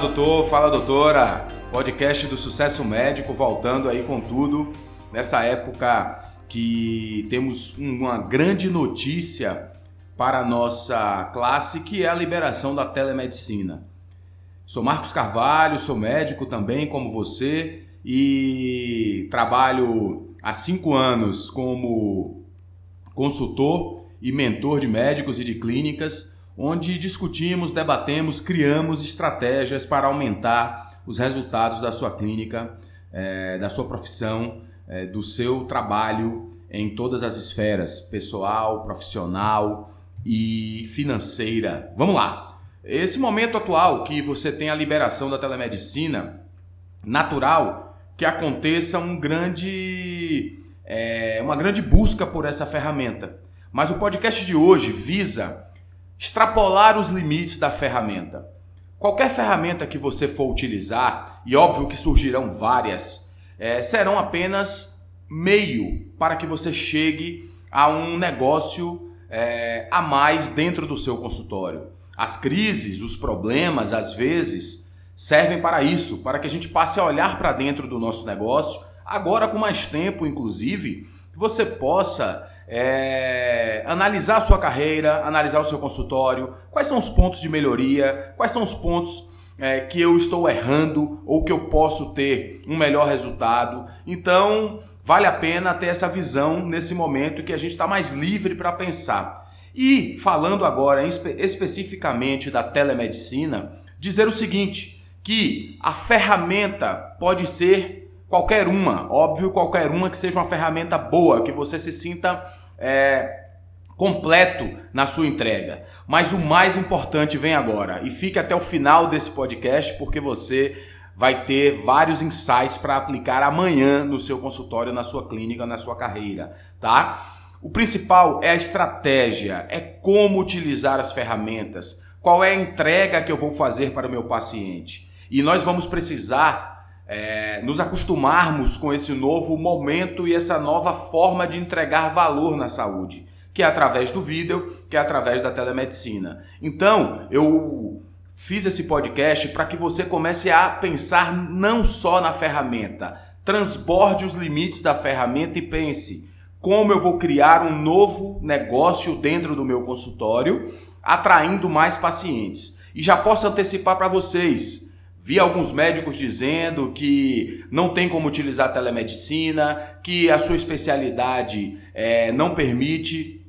Doutor, fala doutora. Podcast do Sucesso Médico voltando aí com tudo nessa época que temos uma grande notícia para a nossa classe que é a liberação da telemedicina. Sou Marcos Carvalho, sou médico também como você e trabalho há cinco anos como consultor e mentor de médicos e de clínicas onde discutimos, debatemos, criamos estratégias para aumentar os resultados da sua clínica, é, da sua profissão, é, do seu trabalho em todas as esferas, pessoal, profissional e financeira. Vamos lá! Esse momento atual que você tem a liberação da telemedicina, natural que aconteça um grande, é, uma grande busca por essa ferramenta. Mas o podcast de hoje visa extrapolar os limites da ferramenta. Qualquer ferramenta que você for utilizar, e óbvio que surgirão várias, é, serão apenas meio para que você chegue a um negócio é, a mais dentro do seu consultório. As crises, os problemas, às vezes, servem para isso, para que a gente passe a olhar para dentro do nosso negócio, agora com mais tempo, inclusive, que você possa é, analisar a sua carreira, analisar o seu consultório, quais são os pontos de melhoria, quais são os pontos é, que eu estou errando ou que eu posso ter um melhor resultado. Então, vale a pena ter essa visão nesse momento que a gente está mais livre para pensar. E falando agora espe especificamente da telemedicina, dizer o seguinte: que a ferramenta pode ser qualquer uma, óbvio, qualquer uma que seja uma ferramenta boa, que você se sinta é, completo na sua entrega. Mas o mais importante vem agora. E fique até o final desse podcast, porque você vai ter vários insights para aplicar amanhã no seu consultório, na sua clínica, na sua carreira, tá? O principal é a estratégia, é como utilizar as ferramentas, qual é a entrega que eu vou fazer para o meu paciente. E nós vamos precisar é, nos acostumarmos com esse novo momento e essa nova forma de entregar valor na saúde, que é através do vídeo, que é através da telemedicina. Então, eu fiz esse podcast para que você comece a pensar não só na ferramenta, transborde os limites da ferramenta e pense como eu vou criar um novo negócio dentro do meu consultório, atraindo mais pacientes. E já posso antecipar para vocês, Vi alguns médicos dizendo que não tem como utilizar telemedicina, que a sua especialidade é, não permite.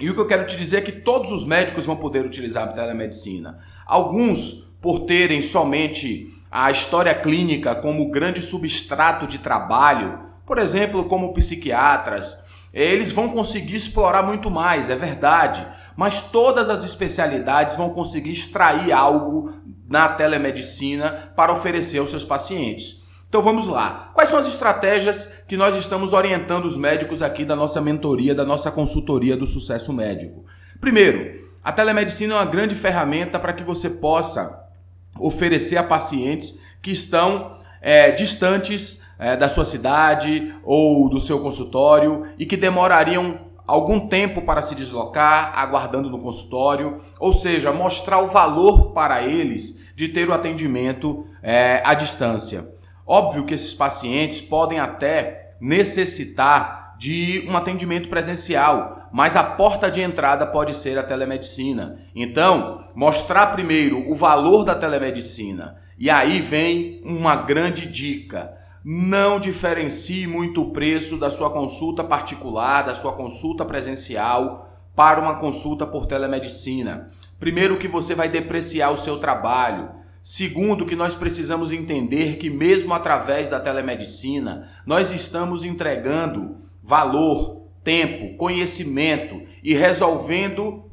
E o que eu quero te dizer é que todos os médicos vão poder utilizar a telemedicina. Alguns, por terem somente a história clínica como grande substrato de trabalho, por exemplo, como psiquiatras, eles vão conseguir explorar muito mais, é verdade. Mas todas as especialidades vão conseguir extrair algo na telemedicina para oferecer aos seus pacientes. Então vamos lá. Quais são as estratégias que nós estamos orientando os médicos aqui da nossa mentoria, da nossa consultoria do sucesso médico? Primeiro, a telemedicina é uma grande ferramenta para que você possa oferecer a pacientes que estão é, distantes é, da sua cidade ou do seu consultório e que demorariam algum tempo para se deslocar, aguardando no consultório, ou seja, mostrar o valor para eles de ter o atendimento é, à distância. Óbvio que esses pacientes podem até necessitar de um atendimento presencial, mas a porta de entrada pode ser a telemedicina. Então, mostrar primeiro o valor da telemedicina. E aí vem uma grande dica. Não diferencie muito o preço da sua consulta particular, da sua consulta presencial para uma consulta por telemedicina. Primeiro, que você vai depreciar o seu trabalho. Segundo, que nós precisamos entender que, mesmo através da telemedicina, nós estamos entregando valor, tempo, conhecimento e resolvendo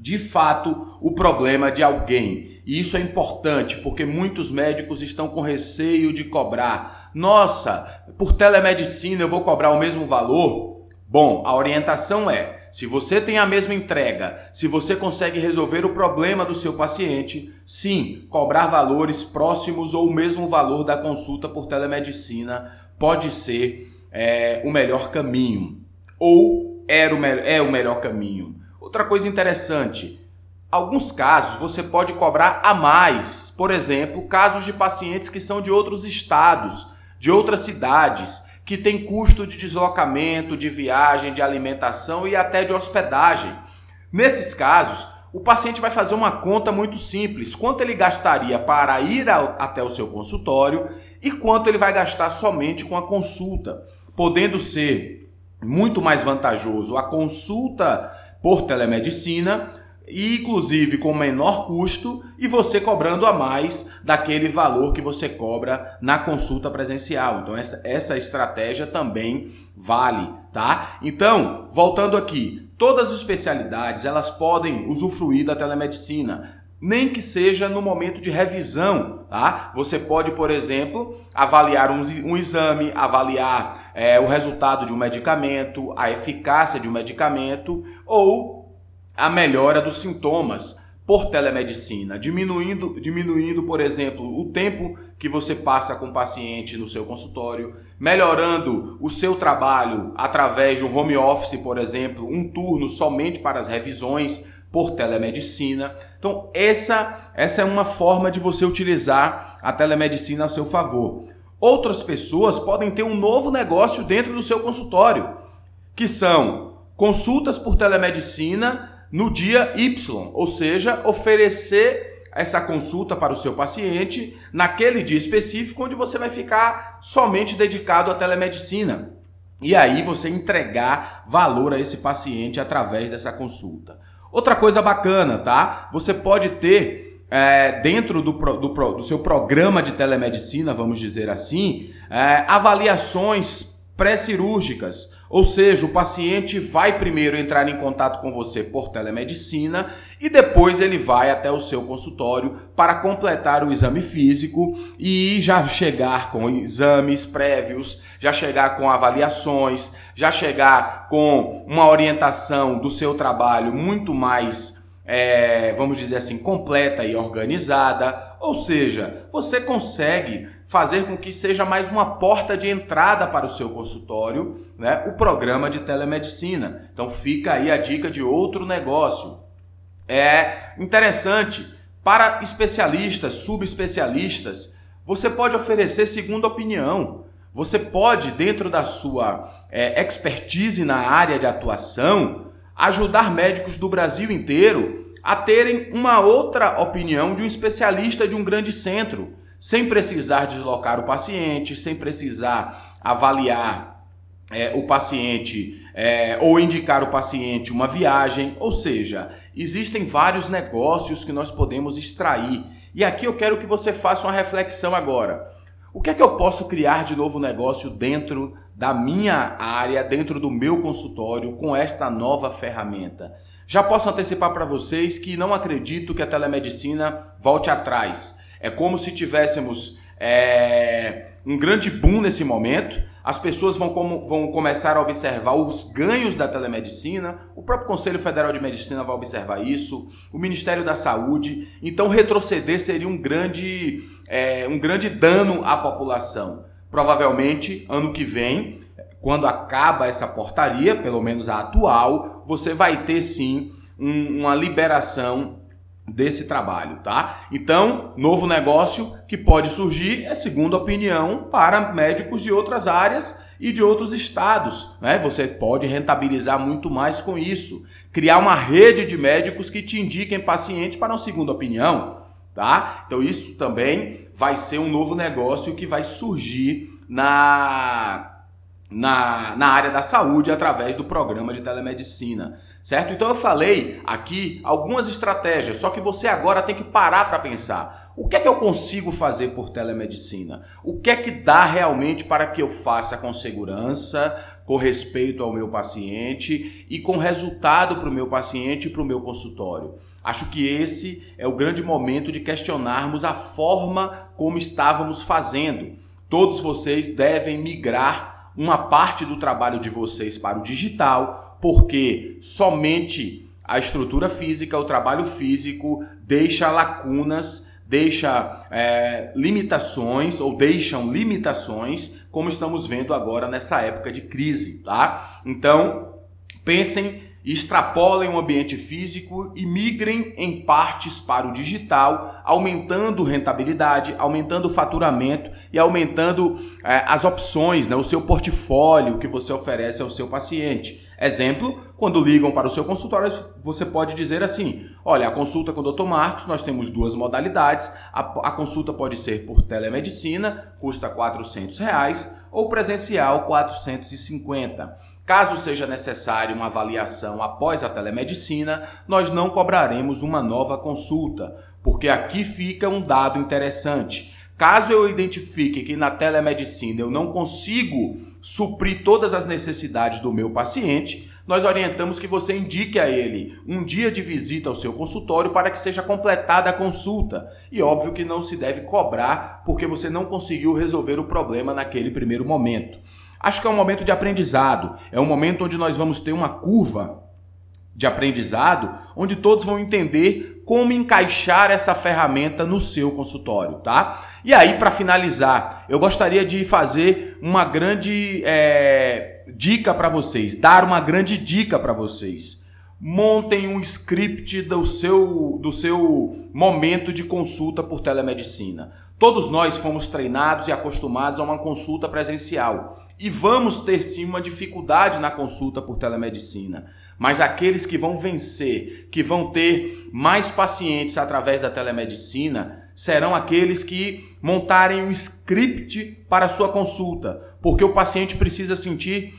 de fato o problema de alguém. E isso é importante porque muitos médicos estão com receio de cobrar. Nossa, por telemedicina eu vou cobrar o mesmo valor? Bom, a orientação é se você tem a mesma entrega, se você consegue resolver o problema do seu paciente, sim, cobrar valores próximos ou o mesmo valor da consulta por telemedicina pode ser é, o melhor caminho. Ou era o é o melhor caminho. Outra coisa interessante, Alguns casos você pode cobrar a mais, por exemplo, casos de pacientes que são de outros estados, de outras cidades, que têm custo de deslocamento, de viagem, de alimentação e até de hospedagem. Nesses casos, o paciente vai fazer uma conta muito simples: quanto ele gastaria para ir ao, até o seu consultório e quanto ele vai gastar somente com a consulta, podendo ser muito mais vantajoso a consulta por telemedicina e inclusive com menor custo e você cobrando a mais daquele valor que você cobra na consulta presencial. Então essa, essa estratégia também vale, tá? Então, voltando aqui, todas as especialidades elas podem usufruir da telemedicina. Nem que seja no momento de revisão, tá? Você pode, por exemplo, avaliar um, um exame, avaliar é, o resultado de um medicamento, a eficácia de um medicamento, ou a melhora dos sintomas por telemedicina, diminuindo, diminuindo, por exemplo, o tempo que você passa com o paciente no seu consultório, melhorando o seu trabalho através de um home office, por exemplo, um turno somente para as revisões por telemedicina. Então, essa, essa é uma forma de você utilizar a telemedicina a seu favor. Outras pessoas podem ter um novo negócio dentro do seu consultório, que são consultas por telemedicina no dia Y, ou seja, oferecer essa consulta para o seu paciente naquele dia específico onde você vai ficar somente dedicado à telemedicina. E aí você entregar valor a esse paciente através dessa consulta. Outra coisa bacana, tá? Você pode ter é, dentro do, do, do, seu programa de telemedicina, vamos dizer assim, é, avaliações pré-cirúrgicas ou seja, o paciente vai primeiro entrar em contato com você por telemedicina e depois ele vai até o seu consultório para completar o exame físico e já chegar com exames prévios, já chegar com avaliações, já chegar com uma orientação do seu trabalho muito mais, é, vamos dizer assim, completa e organizada. Ou seja, você consegue fazer com que seja mais uma porta de entrada para o seu consultório, né? O programa de telemedicina. Então fica aí a dica de outro negócio. É interessante para especialistas, subespecialistas, você pode oferecer segunda opinião. Você pode, dentro da sua é, expertise na área de atuação, ajudar médicos do Brasil inteiro a terem uma outra opinião de um especialista de um grande centro sem precisar deslocar o paciente, sem precisar avaliar é, o paciente é, ou indicar o paciente uma viagem. Ou seja, existem vários negócios que nós podemos extrair. E aqui eu quero que você faça uma reflexão agora. O que é que eu posso criar de novo negócio dentro da minha área, dentro do meu consultório, com esta nova ferramenta? Já posso antecipar para vocês que não acredito que a telemedicina volte atrás. É como se tivéssemos é, um grande boom nesse momento. As pessoas vão, como, vão começar a observar os ganhos da telemedicina. O próprio Conselho Federal de Medicina vai observar isso. O Ministério da Saúde. Então, retroceder seria um grande, é, um grande dano à população. Provavelmente, ano que vem, quando acaba essa portaria, pelo menos a atual, você vai ter sim um, uma liberação desse trabalho, tá? Então, novo negócio que pode surgir é segunda opinião para médicos de outras áreas e de outros estados, né? Você pode rentabilizar muito mais com isso, criar uma rede de médicos que te indiquem pacientes para uma segunda opinião, tá? Então isso também vai ser um novo negócio que vai surgir na na, na área da saúde através do programa de telemedicina certo? Então eu falei aqui algumas estratégias, só que você agora tem que parar para pensar. O que é que eu consigo fazer por telemedicina? O que é que dá realmente para que eu faça com segurança, com respeito ao meu paciente e com resultado para o meu paciente e para o meu consultório? Acho que esse é o grande momento de questionarmos a forma como estávamos fazendo. Todos vocês devem migrar uma parte do trabalho de vocês para o digital, porque somente a estrutura física, o trabalho físico, deixa lacunas, deixa é, limitações ou deixam limitações, como estamos vendo agora nessa época de crise, tá? Então, pensem extrapolem o ambiente físico e migrem em partes para o digital, aumentando rentabilidade, aumentando o faturamento e aumentando é, as opções, né, o seu portfólio que você oferece ao seu paciente. Exemplo, quando ligam para o seu consultório, você pode dizer assim: olha, a consulta com o Dr. Marcos, nós temos duas modalidades. A, a consulta pode ser por telemedicina, custa 400 reais, ou presencial, R$ 450. Caso seja necessário uma avaliação após a telemedicina, nós não cobraremos uma nova consulta, porque aqui fica um dado interessante. Caso eu identifique que na telemedicina eu não consigo suprir todas as necessidades do meu paciente, nós orientamos que você indique a ele um dia de visita ao seu consultório para que seja completada a consulta. E óbvio que não se deve cobrar porque você não conseguiu resolver o problema naquele primeiro momento. Acho que é um momento de aprendizado, é um momento onde nós vamos ter uma curva de aprendizado, onde todos vão entender como encaixar essa ferramenta no seu consultório, tá? E aí, para finalizar, eu gostaria de fazer uma grande é, dica para vocês, dar uma grande dica para vocês. Montem um script do seu, do seu momento de consulta por telemedicina. Todos nós fomos treinados e acostumados a uma consulta presencial e vamos ter sim uma dificuldade na consulta por telemedicina. Mas aqueles que vão vencer, que vão ter mais pacientes através da telemedicina, serão aqueles que montarem um script para a sua consulta, porque o paciente precisa sentir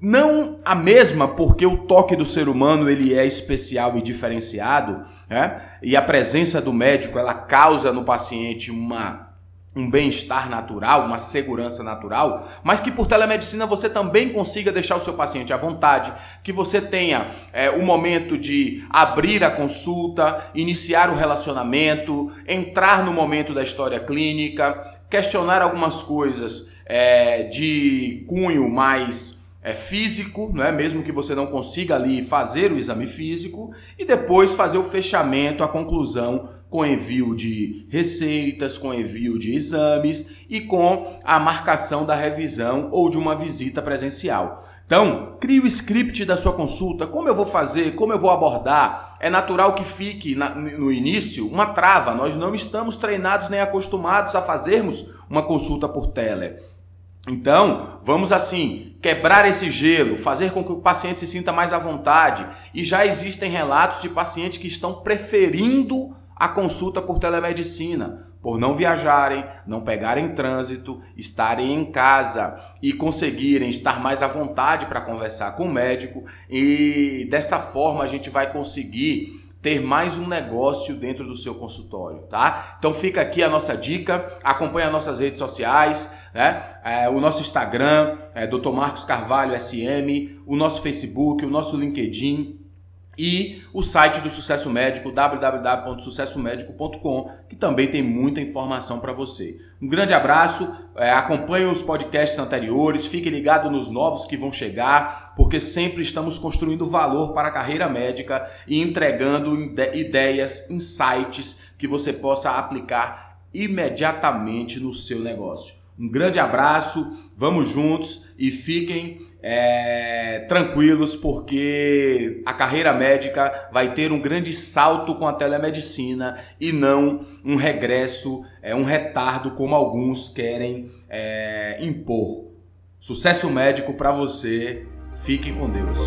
não a mesma, porque o toque do ser humano ele é especial e diferenciado, né? e a presença do médico ela causa no paciente uma um bem-estar natural, uma segurança natural, mas que por telemedicina você também consiga deixar o seu paciente à vontade, que você tenha é, o momento de abrir a consulta, iniciar o relacionamento, entrar no momento da história clínica, questionar algumas coisas é, de cunho mais é, físico, né? mesmo que você não consiga ali fazer o exame físico, e depois fazer o fechamento, a conclusão com envio de receitas, com envio de exames e com a marcação da revisão ou de uma visita presencial. Então, crie o script da sua consulta, como eu vou fazer, como eu vou abordar. É natural que fique na, no início uma trava. Nós não estamos treinados nem acostumados a fazermos uma consulta por tele. Então, vamos assim, quebrar esse gelo, fazer com que o paciente se sinta mais à vontade. E já existem relatos de pacientes que estão preferindo a consulta por telemedicina, por não viajarem, não pegarem trânsito, estarem em casa e conseguirem estar mais à vontade para conversar com o médico e dessa forma a gente vai conseguir ter mais um negócio dentro do seu consultório, tá? Então fica aqui a nossa dica, acompanhe as nossas redes sociais, né? É, o nosso Instagram, é Dr. Marcos Carvalho SM, o nosso Facebook, o nosso LinkedIn, e o site do Sucesso Médico, www.sucessomédico.com, que também tem muita informação para você. Um grande abraço, é, acompanhe os podcasts anteriores, fique ligado nos novos que vão chegar, porque sempre estamos construindo valor para a carreira médica e entregando ideias, insights que você possa aplicar imediatamente no seu negócio. Um grande abraço, vamos juntos e fiquem é, tranquilos, porque a carreira médica vai ter um grande salto com a telemedicina e não um regresso, é, um retardo como alguns querem é, impor. Sucesso médico para você, fique com Deus.